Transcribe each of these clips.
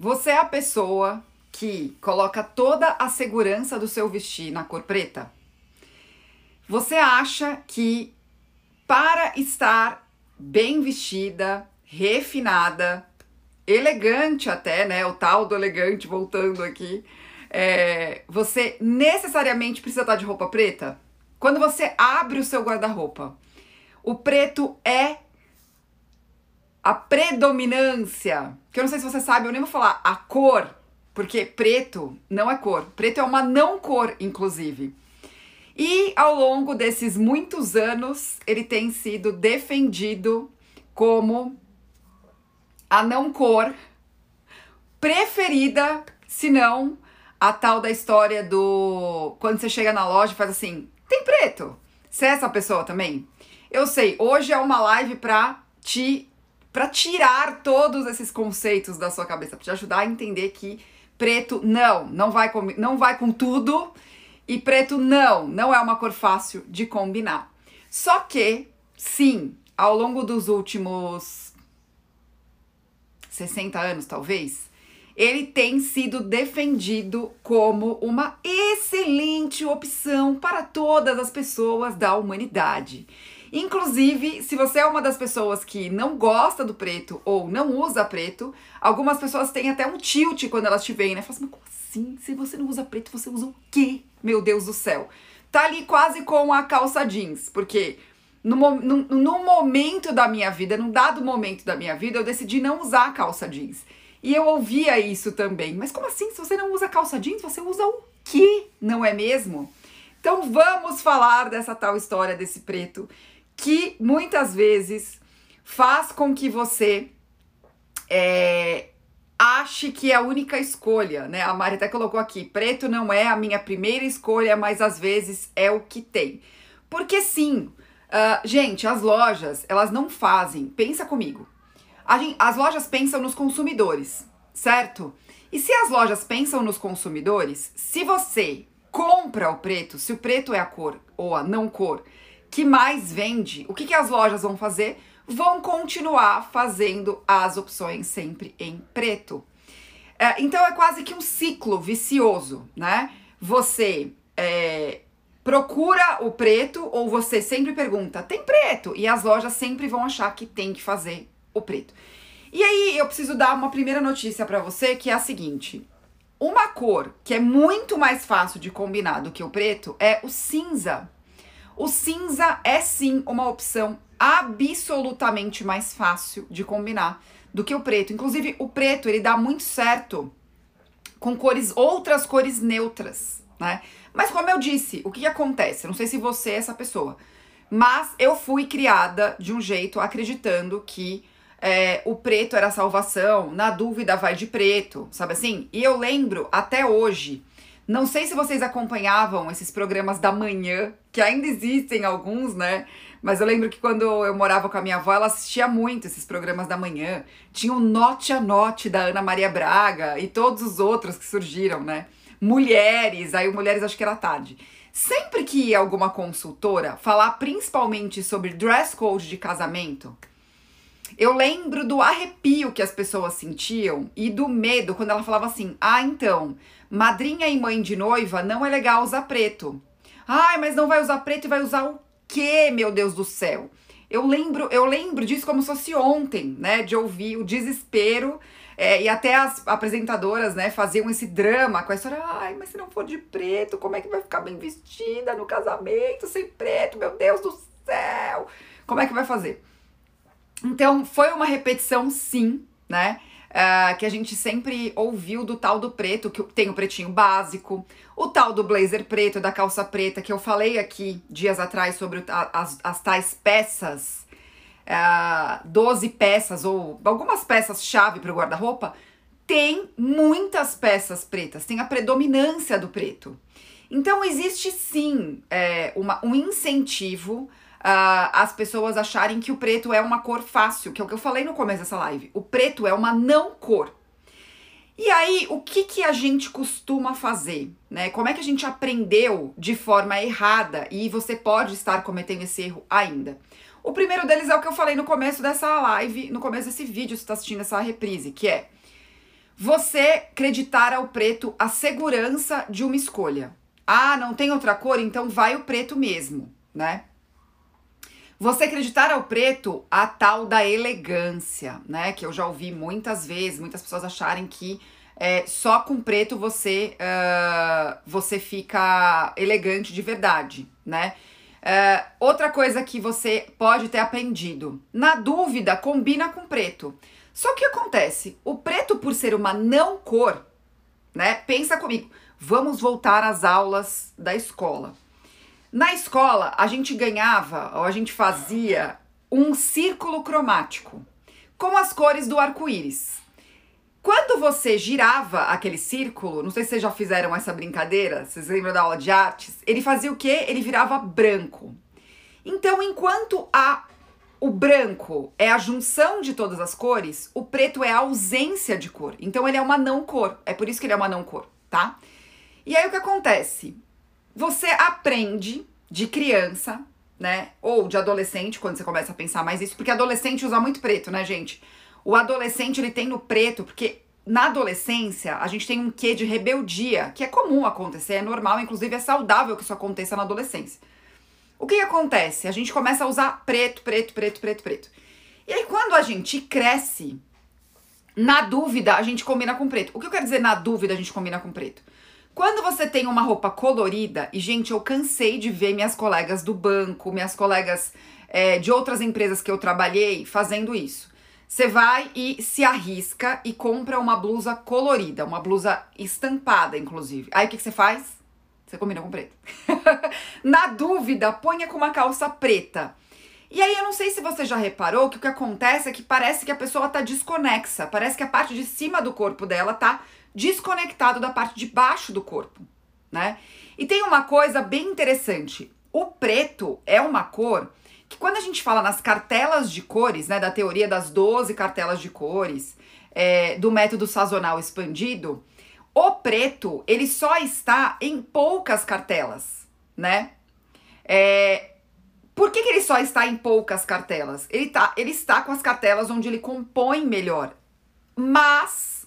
Você é a pessoa que coloca toda a segurança do seu vestir na cor preta? Você acha que para estar bem vestida, refinada, elegante até, né? O tal do elegante voltando aqui. É, você necessariamente precisa estar de roupa preta? Quando você abre o seu guarda-roupa, o preto é a predominância, que eu não sei se você sabe, eu nem vou falar a cor, porque preto não é cor. Preto é uma não cor, inclusive. E ao longo desses muitos anos, ele tem sido defendido como a não cor preferida, se não a tal da história do quando você chega na loja e faz assim, tem preto. Você é essa pessoa também? Eu sei, hoje é uma live pra te para tirar todos esses conceitos da sua cabeça, para te ajudar a entender que preto não, não vai com, não vai com tudo e preto não, não é uma cor fácil de combinar. Só que, sim, ao longo dos últimos 60 anos, talvez, ele tem sido defendido como uma excelente opção para todas as pessoas da humanidade. Inclusive, se você é uma das pessoas que não gosta do preto ou não usa preto, algumas pessoas têm até um tilt quando elas te veem, né? Falam assim, mas como assim? Se você não usa preto, você usa o quê? Meu Deus do céu. Tá ali quase com a calça jeans, porque no, no, no momento da minha vida, num dado momento da minha vida, eu decidi não usar a calça jeans. E eu ouvia isso também. Mas como assim? Se você não usa calça jeans, você usa o quê? Não é mesmo? Então vamos falar dessa tal história desse preto que muitas vezes faz com que você é, ache que é a única escolha, né? A Mari até colocou aqui: preto não é a minha primeira escolha, mas às vezes é o que tem. Porque sim, uh, gente, as lojas elas não fazem. Pensa comigo. Gente, as lojas pensam nos consumidores, certo? E se as lojas pensam nos consumidores, se você compra o preto, se o preto é a cor ou a não cor que mais vende, o que, que as lojas vão fazer? Vão continuar fazendo as opções sempre em preto. É, então é quase que um ciclo vicioso, né? Você é, procura o preto ou você sempre pergunta, tem preto? E as lojas sempre vão achar que tem que fazer o preto. E aí eu preciso dar uma primeira notícia para você que é a seguinte: uma cor que é muito mais fácil de combinar do que o preto é o cinza. O cinza é sim uma opção absolutamente mais fácil de combinar do que o preto. Inclusive, o preto ele dá muito certo com cores, outras cores neutras, né? Mas como eu disse, o que, que acontece? não sei se você é essa pessoa, mas eu fui criada de um jeito acreditando que é, o preto era salvação, na dúvida vai de preto, sabe assim? E eu lembro até hoje não sei se vocês acompanhavam esses programas da manhã, que ainda existem alguns, né? Mas eu lembro que quando eu morava com a minha avó, ela assistia muito esses programas da manhã. Tinha o Note a Note da Ana Maria Braga e todos os outros que surgiram, né? Mulheres, aí o Mulheres acho que era tarde. Sempre que ia alguma consultora falar principalmente sobre dress code de casamento, eu lembro do arrepio que as pessoas sentiam e do medo quando ela falava assim: ah, então, madrinha e mãe de noiva não é legal usar preto. Ai, mas não vai usar preto e vai usar o quê, meu Deus do céu? Eu lembro, eu lembro disso como se fosse ontem, né? De ouvir o desespero. É, e até as apresentadoras, né, faziam esse drama com a história. Ai, mas se não for de preto, como é que vai ficar bem vestida no casamento sem preto? Meu Deus do céu! Como é que vai fazer? Então, foi uma repetição, sim, né? Uh, que a gente sempre ouviu do tal do preto, que tem o pretinho básico, o tal do blazer preto, da calça preta, que eu falei aqui dias atrás sobre as, as tais peças, uh, 12 peças ou algumas peças-chave para o guarda-roupa, tem muitas peças pretas, tem a predominância do preto. Então, existe sim é, uma, um incentivo uh, as pessoas acharem que o preto é uma cor fácil, que é o que eu falei no começo dessa live. O preto é uma não cor. E aí, o que, que a gente costuma fazer? Né? Como é que a gente aprendeu de forma errada e você pode estar cometendo esse erro ainda? O primeiro deles é o que eu falei no começo dessa live, no começo desse vídeo, se está assistindo essa reprise, que é Você acreditar ao preto a segurança de uma escolha. Ah, não tem outra cor, então vai o preto mesmo, né? Você acreditar ao preto a tal da elegância, né? Que eu já ouvi muitas vezes, muitas pessoas acharem que é, só com preto você uh, você fica elegante de verdade, né? Uh, outra coisa que você pode ter aprendido, na dúvida, combina com preto. Só que acontece? O preto, por ser uma não cor, né? Pensa comigo, vamos voltar às aulas da escola. Na escola, a gente ganhava ou a gente fazia um círculo cromático com as cores do arco-íris. Quando você girava aquele círculo, não sei se vocês já fizeram essa brincadeira, vocês lembram da aula de artes? Ele fazia o quê? Ele virava branco. Então, enquanto a o branco é a junção de todas as cores, o preto é a ausência de cor. Então ele é uma não cor. É por isso que ele é uma não cor, tá? E aí o que acontece? Você aprende de criança, né? Ou de adolescente, quando você começa a pensar mais isso, porque adolescente usa muito preto, né, gente? O adolescente ele tem no preto, porque na adolescência a gente tem um quê de rebeldia, que é comum acontecer, é normal, inclusive é saudável que isso aconteça na adolescência. O que, que acontece? A gente começa a usar preto, preto, preto, preto, preto. E aí quando a gente cresce, na dúvida a gente combina com preto. O que eu quero dizer na dúvida a gente combina com preto? Quando você tem uma roupa colorida, e gente, eu cansei de ver minhas colegas do banco, minhas colegas é, de outras empresas que eu trabalhei fazendo isso. Você vai e se arrisca e compra uma blusa colorida, uma blusa estampada, inclusive. Aí o que, que você faz? Você combina com preto. Na dúvida, ponha com uma calça preta. E aí eu não sei se você já reparou que o que acontece é que parece que a pessoa tá desconexa, parece que a parte de cima do corpo dela tá desconectado da parte de baixo do corpo, né? E tem uma coisa bem interessante. O preto é uma cor que quando a gente fala nas cartelas de cores, né, da teoria das 12 cartelas de cores, é, do método sazonal expandido, o preto, ele só está em poucas cartelas, né? É, por que, que ele só está em poucas cartelas? Ele, tá, ele está com as cartelas onde ele compõe melhor. Mas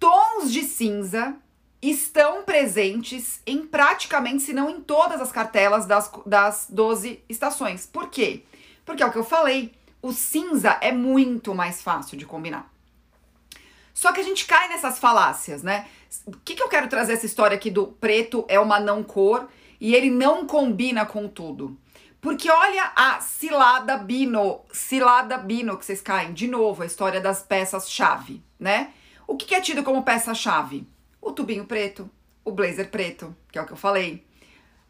tons de cinza estão presentes em praticamente, se não em todas as cartelas das, das 12 estações. Por quê? Porque é o que eu falei, o cinza é muito mais fácil de combinar. Só que a gente cai nessas falácias, né? O que, que eu quero trazer essa história aqui do preto é uma não cor e ele não combina com tudo? Porque olha a cilada bino, cilada bino que vocês caem. De novo, a história das peças-chave, né? O que é tido como peça-chave? O tubinho preto, o blazer preto, que é o que eu falei,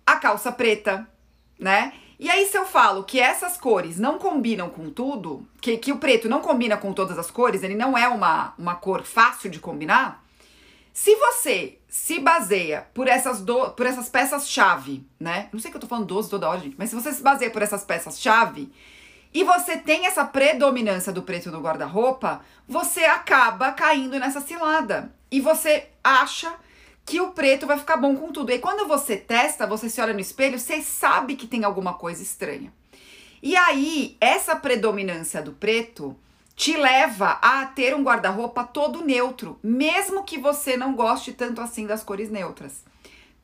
a calça preta, né? E aí, se eu falo que essas cores não combinam com tudo, que, que o preto não combina com todas as cores, ele não é uma, uma cor fácil de combinar, se você se baseia por essas, do, por essas peças-chave, né? Não sei que eu tô falando 12 toda hora, gente, mas se você se baseia por essas peças-chave, e você tem essa predominância do preto no guarda-roupa, você acaba caindo nessa cilada. E você acha que o preto vai ficar bom com tudo. E quando você testa, você se olha no espelho, você sabe que tem alguma coisa estranha. E aí, essa predominância do preto te leva a ter um guarda-roupa todo neutro, mesmo que você não goste tanto assim das cores neutras.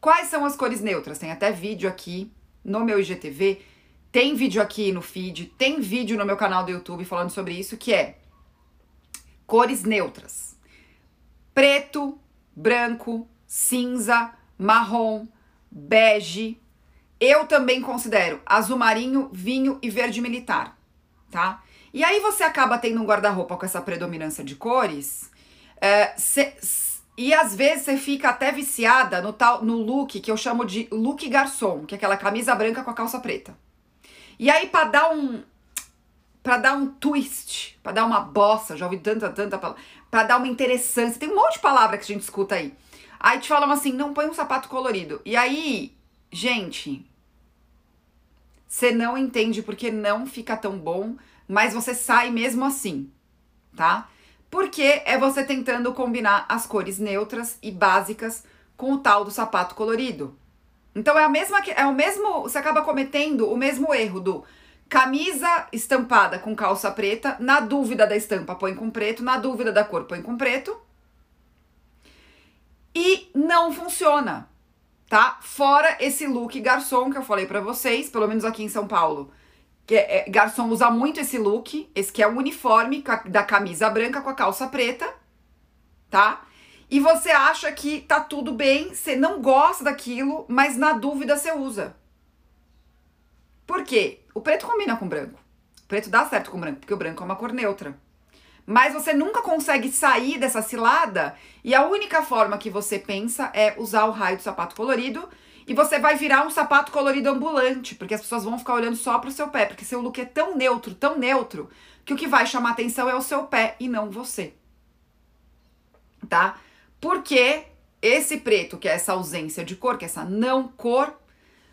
Quais são as cores neutras? Tem até vídeo aqui no meu IGTV tem vídeo aqui no feed, tem vídeo no meu canal do YouTube falando sobre isso, que é cores neutras. Preto, branco, cinza, marrom, bege. Eu também considero azul marinho, vinho e verde militar, tá? E aí você acaba tendo um guarda-roupa com essa predominância de cores, é, cê, e às vezes você fica até viciada no tal no look que eu chamo de look garçom, que é aquela camisa branca com a calça preta. E aí, para dar um. para dar um twist, para dar uma bossa, já ouvi tanta, tanta palavra, para dar uma interessância. Tem um monte de palavra que a gente escuta aí. Aí te falam assim: não põe um sapato colorido. E aí, gente, você não entende porque não fica tão bom, mas você sai mesmo assim, tá? Porque é você tentando combinar as cores neutras e básicas com o tal do sapato colorido. Então é a mesma é o mesmo, você acaba cometendo o mesmo erro do camisa estampada com calça preta, na dúvida da estampa põe com preto, na dúvida da cor põe com preto, e não funciona, tá? Fora esse look garçom que eu falei para vocês, pelo menos aqui em São Paulo. Que é, é, garçom usa muito esse look, esse que é o uniforme da camisa branca com a calça preta, tá? E você acha que tá tudo bem, você não gosta daquilo, mas na dúvida você usa. Por quê? O preto combina com o branco. O preto dá certo com o branco, porque o branco é uma cor neutra. Mas você nunca consegue sair dessa cilada e a única forma que você pensa é usar o raio do sapato colorido e você vai virar um sapato colorido ambulante, porque as pessoas vão ficar olhando só pro seu pé, porque seu look é tão neutro, tão neutro, que o que vai chamar atenção é o seu pé e não você. Tá? Porque esse preto, que é essa ausência de cor, que é essa não cor,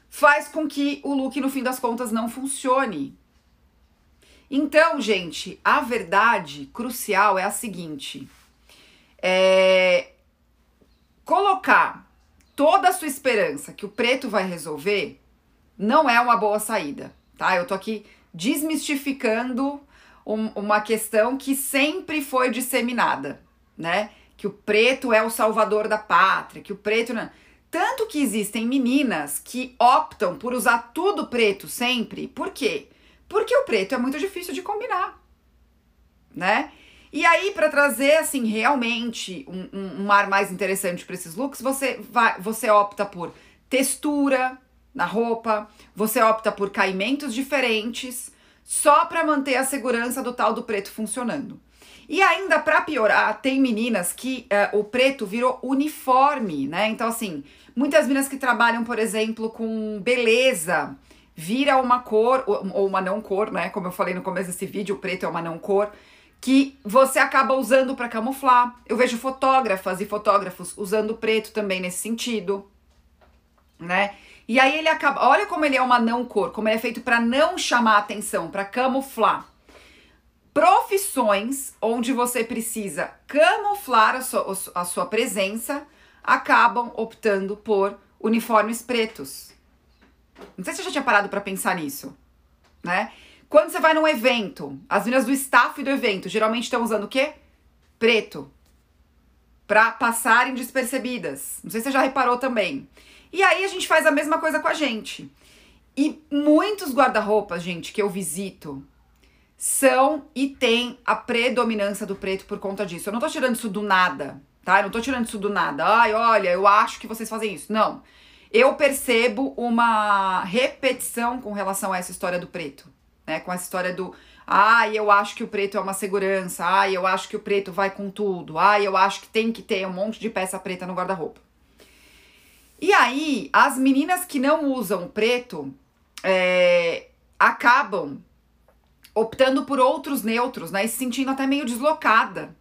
faz com que o look, no fim das contas, não funcione. Então, gente, a verdade crucial é a seguinte: é colocar toda a sua esperança que o preto vai resolver não é uma boa saída, tá? Eu tô aqui desmistificando um, uma questão que sempre foi disseminada, né? Que o preto é o salvador da pátria, que o preto não. Tanto que existem meninas que optam por usar tudo preto sempre, por quê? Porque o preto é muito difícil de combinar, né? E aí, para trazer, assim, realmente um, um, um ar mais interessante para esses looks, você, vai, você opta por textura na roupa, você opta por caimentos diferentes, só para manter a segurança do tal do preto funcionando. E ainda para piorar, tem meninas que uh, o preto virou uniforme, né? Então, assim, muitas meninas que trabalham, por exemplo, com beleza, vira uma cor, ou uma não cor, né? Como eu falei no começo desse vídeo, o preto é uma não cor, que você acaba usando para camuflar. Eu vejo fotógrafas e fotógrafos usando preto também nesse sentido, né? E aí ele acaba, olha como ele é uma não cor, como ele é feito para não chamar atenção, para camuflar. Profissões onde você precisa camuflar a sua, a sua presença acabam optando por uniformes pretos. Não sei se você já tinha parado para pensar nisso, né? Quando você vai num evento, as meninas do staff do evento geralmente estão usando o quê? Preto. Pra passarem despercebidas. Não sei se você já reparou também. E aí a gente faz a mesma coisa com a gente. E muitos guarda-roupas, gente, que eu visito, são e tem a predominância do preto por conta disso. Eu não tô tirando isso do nada, tá? Eu não tô tirando isso do nada. Ai, olha, eu acho que vocês fazem isso. Não eu percebo uma repetição com relação a essa história do preto, né? Com essa história do ah, eu acho que o preto é uma segurança, ah, eu acho que o preto vai com tudo, ah, eu acho que tem que ter um monte de peça preta no guarda-roupa. E aí, as meninas que não usam preto é, acabam optando por outros neutros, né? E se sentindo até meio deslocada,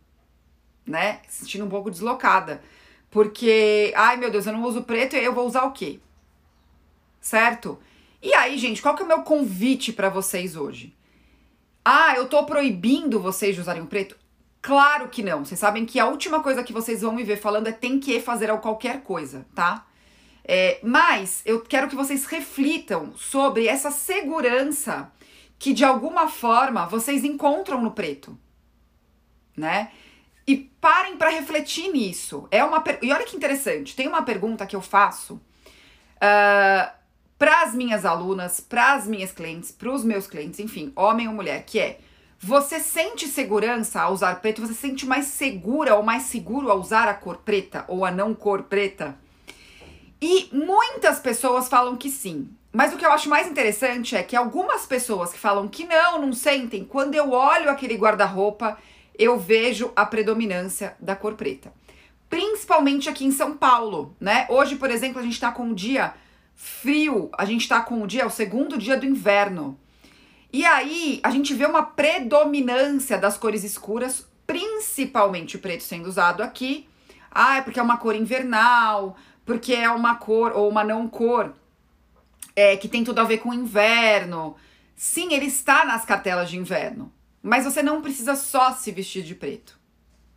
né? Se sentindo um pouco deslocada. Porque, ai meu Deus, eu não uso preto e eu vou usar o quê? Certo? E aí, gente, qual que é o meu convite para vocês hoje? Ah, eu tô proibindo vocês de usarem o preto? Claro que não. Vocês sabem que a última coisa que vocês vão me ver falando é tem que fazer qualquer coisa, tá? É, mas eu quero que vocês reflitam sobre essa segurança que de alguma forma vocês encontram no preto, né? E parem para refletir nisso. É uma per... E olha que interessante, tem uma pergunta que eu faço uh, ah, para as minhas alunas, para as minhas clientes, para os meus clientes, enfim, homem ou mulher, que é: você sente segurança ao usar preto? Você se sente mais segura ou mais seguro ao usar a cor preta ou a não cor preta? E muitas pessoas falam que sim. Mas o que eu acho mais interessante é que algumas pessoas que falam que não, não sentem, quando eu olho aquele guarda-roupa, eu vejo a predominância da cor preta. Principalmente aqui em São Paulo, né? Hoje, por exemplo, a gente tá com um dia frio, a gente tá com o dia, o segundo dia do inverno. E aí, a gente vê uma predominância das cores escuras, principalmente o preto sendo usado aqui. Ah, é porque é uma cor invernal, porque é uma cor ou uma não cor é, que tem tudo a ver com inverno. Sim, ele está nas cartelas de inverno. Mas você não precisa só se vestir de preto,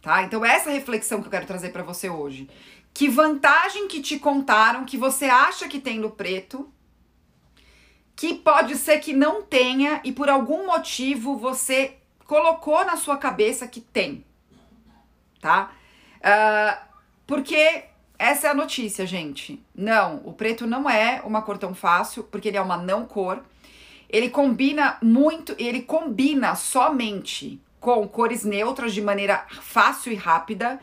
tá? Então essa reflexão que eu quero trazer para você hoje. Que vantagem que te contaram que você acha que tem no preto, que pode ser que não tenha e por algum motivo você colocou na sua cabeça que tem, tá? Uh, porque essa é a notícia, gente. Não, o preto não é uma cor tão fácil, porque ele é uma não cor. Ele combina muito, ele combina somente com cores neutras de maneira fácil e rápida.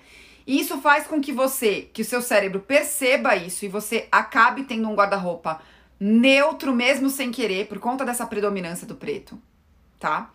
E isso faz com que você, que o seu cérebro perceba isso e você acabe tendo um guarda-roupa neutro mesmo sem querer por conta dessa predominância do preto, tá?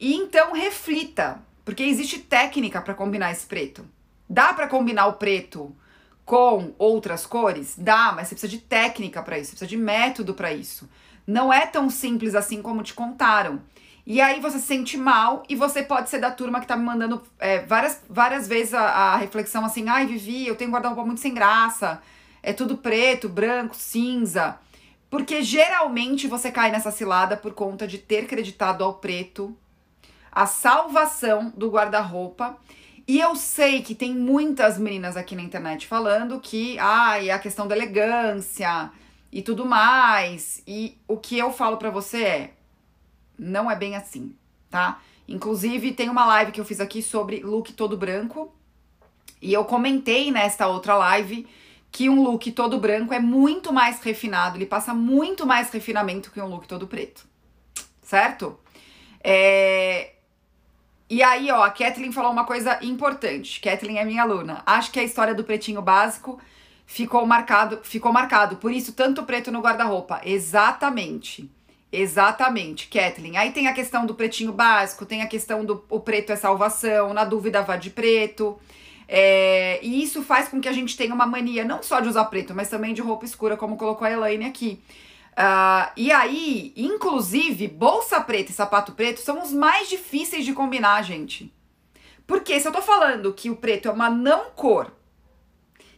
E então reflita, porque existe técnica para combinar esse preto. Dá para combinar o preto com outras cores? Dá, mas você precisa de técnica para isso, você precisa de método para isso. Não é tão simples assim como te contaram. E aí você se sente mal e você pode ser da turma que tá me mandando é, várias, várias vezes a, a, reflexão assim, ai, Vivi, eu tenho guarda-roupa muito sem graça, é tudo preto, branco, cinza. Porque geralmente você cai nessa cilada por conta de ter creditado ao preto a salvação do guarda-roupa. E eu sei que tem muitas meninas aqui na internet falando que, ai, a questão da elegância e tudo mais. E o que eu falo para você é, não é bem assim, tá? Inclusive, tem uma live que eu fiz aqui sobre look todo branco. E eu comentei nesta outra live que um look todo branco é muito mais refinado, ele passa muito mais refinamento que um look todo preto. Certo? É... E aí, ó, a Kathleen falou uma coisa importante. Kathleen é minha aluna. Acho que a história do pretinho básico ficou marcado, ficou marcado. Por isso, tanto preto no guarda-roupa. Exatamente. Exatamente, Kathleen. Aí tem a questão do pretinho básico, tem a questão do o preto é salvação, na dúvida vá de preto. É, e isso faz com que a gente tenha uma mania não só de usar preto, mas também de roupa escura, como colocou a Elaine aqui. Uh, e aí, inclusive, bolsa preta e sapato preto são os mais difíceis de combinar, gente. Porque se eu tô falando que o preto é uma não cor,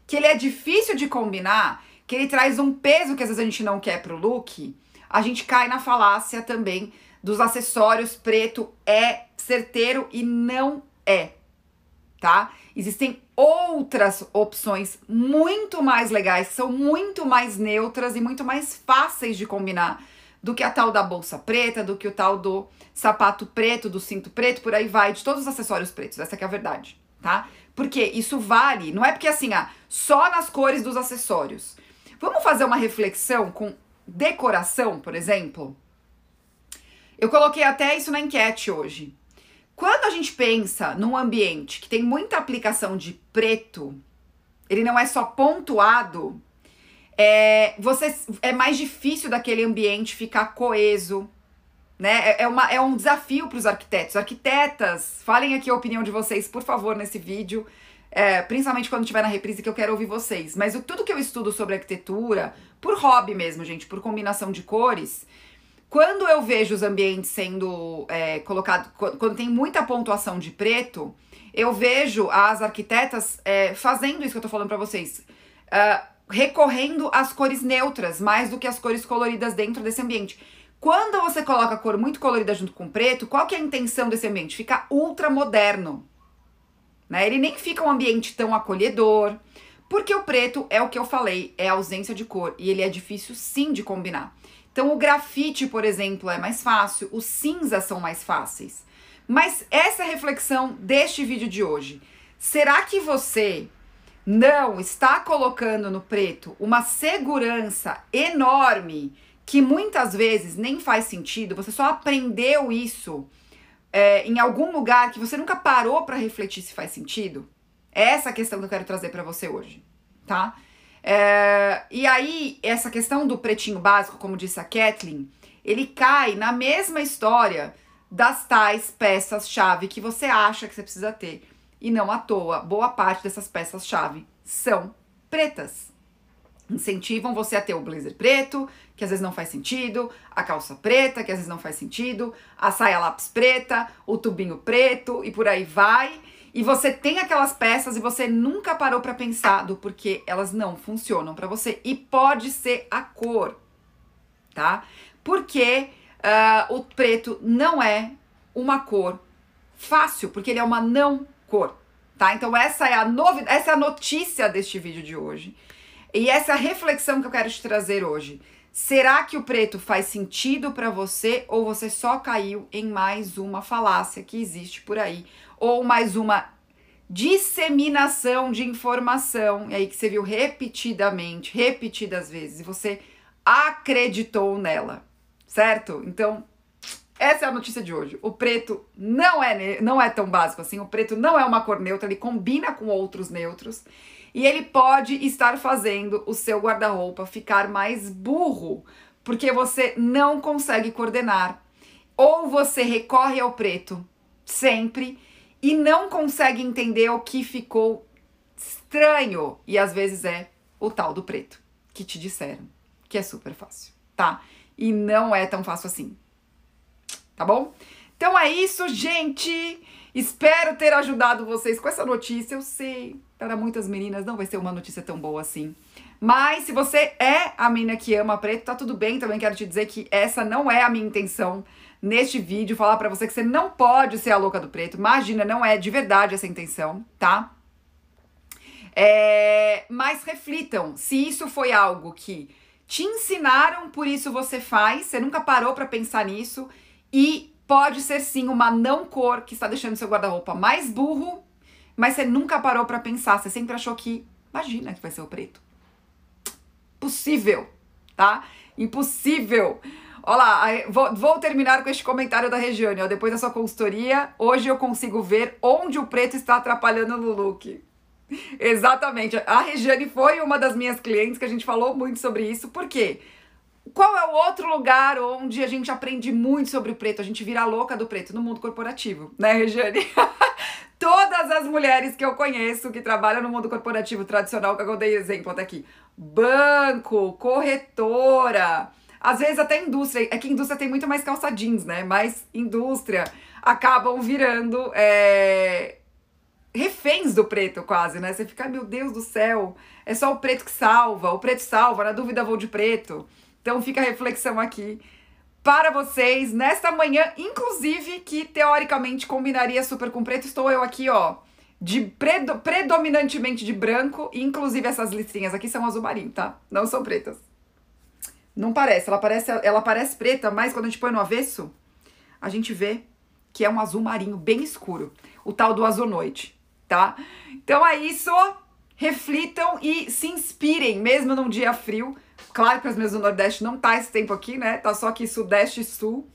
que ele é difícil de combinar, que ele traz um peso que às vezes a gente não quer pro look, a gente cai na falácia também dos acessórios preto é certeiro e não é, tá? Existem outras opções muito mais legais, são muito mais neutras e muito mais fáceis de combinar do que a tal da bolsa preta, do que o tal do sapato preto, do cinto preto, por aí vai, de todos os acessórios pretos. Essa é a verdade, tá? Porque isso vale, não é porque assim, ah, só nas cores dos acessórios. Vamos fazer uma reflexão com decoração, por exemplo, eu coloquei até isso na enquete hoje. Quando a gente pensa num ambiente que tem muita aplicação de preto, ele não é só pontuado, é, você, é mais difícil daquele ambiente ficar coeso, né? É, é uma, é um desafio para os arquitetos. Arquitetas, falem aqui a opinião de vocês, por favor, nesse vídeo. É, principalmente quando estiver na reprise, que eu quero ouvir vocês. Mas o, tudo que eu estudo sobre arquitetura, por hobby mesmo, gente, por combinação de cores, quando eu vejo os ambientes sendo é, colocados, quando tem muita pontuação de preto, eu vejo as arquitetas é, fazendo isso que eu tô falando para vocês. Uh, recorrendo às cores neutras, mais do que as cores coloridas dentro desse ambiente. Quando você coloca a cor muito colorida junto com preto, qual que é a intenção desse ambiente? Fica ultra moderno. Né? Ele nem fica um ambiente tão acolhedor, porque o preto é o que eu falei, é a ausência de cor e ele é difícil sim de combinar. Então o grafite, por exemplo, é mais fácil, os cinzas são mais fáceis. Mas essa é a reflexão deste vídeo de hoje. Será que você não está colocando no preto uma segurança enorme que muitas vezes nem faz sentido? Você só aprendeu isso é, em algum lugar que você nunca parou para refletir se faz sentido? É essa a questão que eu quero trazer para você hoje, tá? É, e aí, essa questão do pretinho básico, como disse a Kathleen, ele cai na mesma história das tais peças-chave que você acha que você precisa ter. E não à toa, boa parte dessas peças-chave são pretas. Incentivam você a ter o blazer preto, que às vezes não faz sentido, a calça preta, que às vezes não faz sentido, a saia lápis preta, o tubinho preto e por aí vai. E você tem aquelas peças e você nunca parou para pensar do porquê elas não funcionam para você. E pode ser a cor, tá? Porque uh, o preto não é uma cor fácil, porque ele é uma não cor, tá? Então essa é a novidade, essa é a notícia deste vídeo de hoje. E essa é a reflexão que eu quero te trazer hoje. Será que o preto faz sentido para você ou você só caiu em mais uma falácia que existe por aí? Ou mais uma disseminação de informação, e aí que você viu repetidamente, repetidas vezes, e você acreditou nela, certo? Então, essa é a notícia de hoje. O preto não é, não é tão básico assim. O preto não é uma cor neutra, ele combina com outros neutros. E ele pode estar fazendo o seu guarda-roupa ficar mais burro, porque você não consegue coordenar. Ou você recorre ao preto sempre e não consegue entender o que ficou estranho. E às vezes é o tal do preto que te disseram que é super fácil, tá? E não é tão fácil assim tá bom? Então é isso, gente. Espero ter ajudado vocês com essa notícia. Eu sei, para muitas meninas não vai ser uma notícia tão boa assim. Mas se você é a menina que ama preto, tá tudo bem. Também quero te dizer que essa não é a minha intenção neste vídeo. Falar para você que você não pode ser a louca do preto. Imagina, não é de verdade essa intenção, tá? É, mas reflitam se isso foi algo que te ensinaram, por isso você faz. Você nunca parou para pensar nisso e pode ser sim uma não cor que está deixando seu guarda-roupa mais burro, mas você nunca parou para pensar, você sempre achou que, imagina que vai ser o preto. Possível, tá? Impossível. Olha vou, vou, terminar com este comentário da Regiane. Ó, depois da sua consultoria, hoje eu consigo ver onde o preto está atrapalhando no look. Exatamente. A Regiane foi uma das minhas clientes que a gente falou muito sobre isso. Por quê? Qual é o outro lugar onde a gente aprende muito sobre o preto? A gente vira louca do preto no mundo corporativo, né, Regiane? Todas as mulheres que eu conheço que trabalham no mundo corporativo tradicional, que eu dei exemplo até aqui, banco, corretora, às vezes até indústria, é que indústria tem muito mais calça jeans, né? Mas indústria acabam virando é, reféns do preto quase, né? Você fica, meu Deus do céu, é só o preto que salva, o preto salva, na dúvida vou de preto. Então fica a reflexão aqui para vocês nesta manhã, inclusive que teoricamente combinaria super com preto. Estou eu aqui, ó, de predo, predominantemente de branco, inclusive essas listrinhas aqui são azul marinho, tá? Não são pretas. Não parece, ela parece, ela parece preta, mas quando a gente põe no avesso, a gente vê que é um azul marinho bem escuro, o tal do azul noite, tá? Então é isso, reflitam e se inspirem, mesmo num dia frio, Claro que as minhas do Nordeste não tá esse tempo aqui, né? Tá só aqui Sudeste e Sul.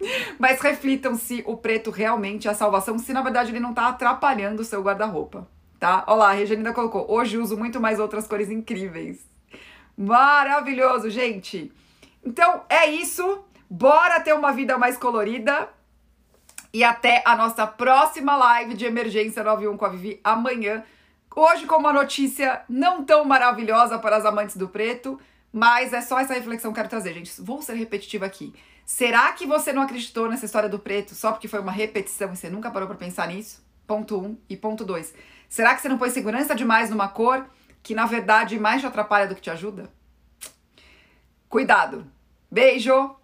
Mas reflitam se o preto realmente é a salvação, se na verdade ele não tá atrapalhando o seu guarda-roupa, tá? Olha lá, a Regiane colocou, hoje uso muito mais outras cores incríveis. Maravilhoso, gente! Então é isso, bora ter uma vida mais colorida e até a nossa próxima live de Emergência 91 com a Vivi amanhã. Hoje com uma notícia não tão maravilhosa para as amantes do preto, mas é só essa reflexão que eu quero trazer, gente. Vou ser repetitiva aqui. Será que você não acreditou nessa história do preto só porque foi uma repetição e você nunca parou para pensar nisso? Ponto 1 um. e ponto 2. Será que você não põe segurança demais numa cor que na verdade mais te atrapalha do que te ajuda? Cuidado. Beijo!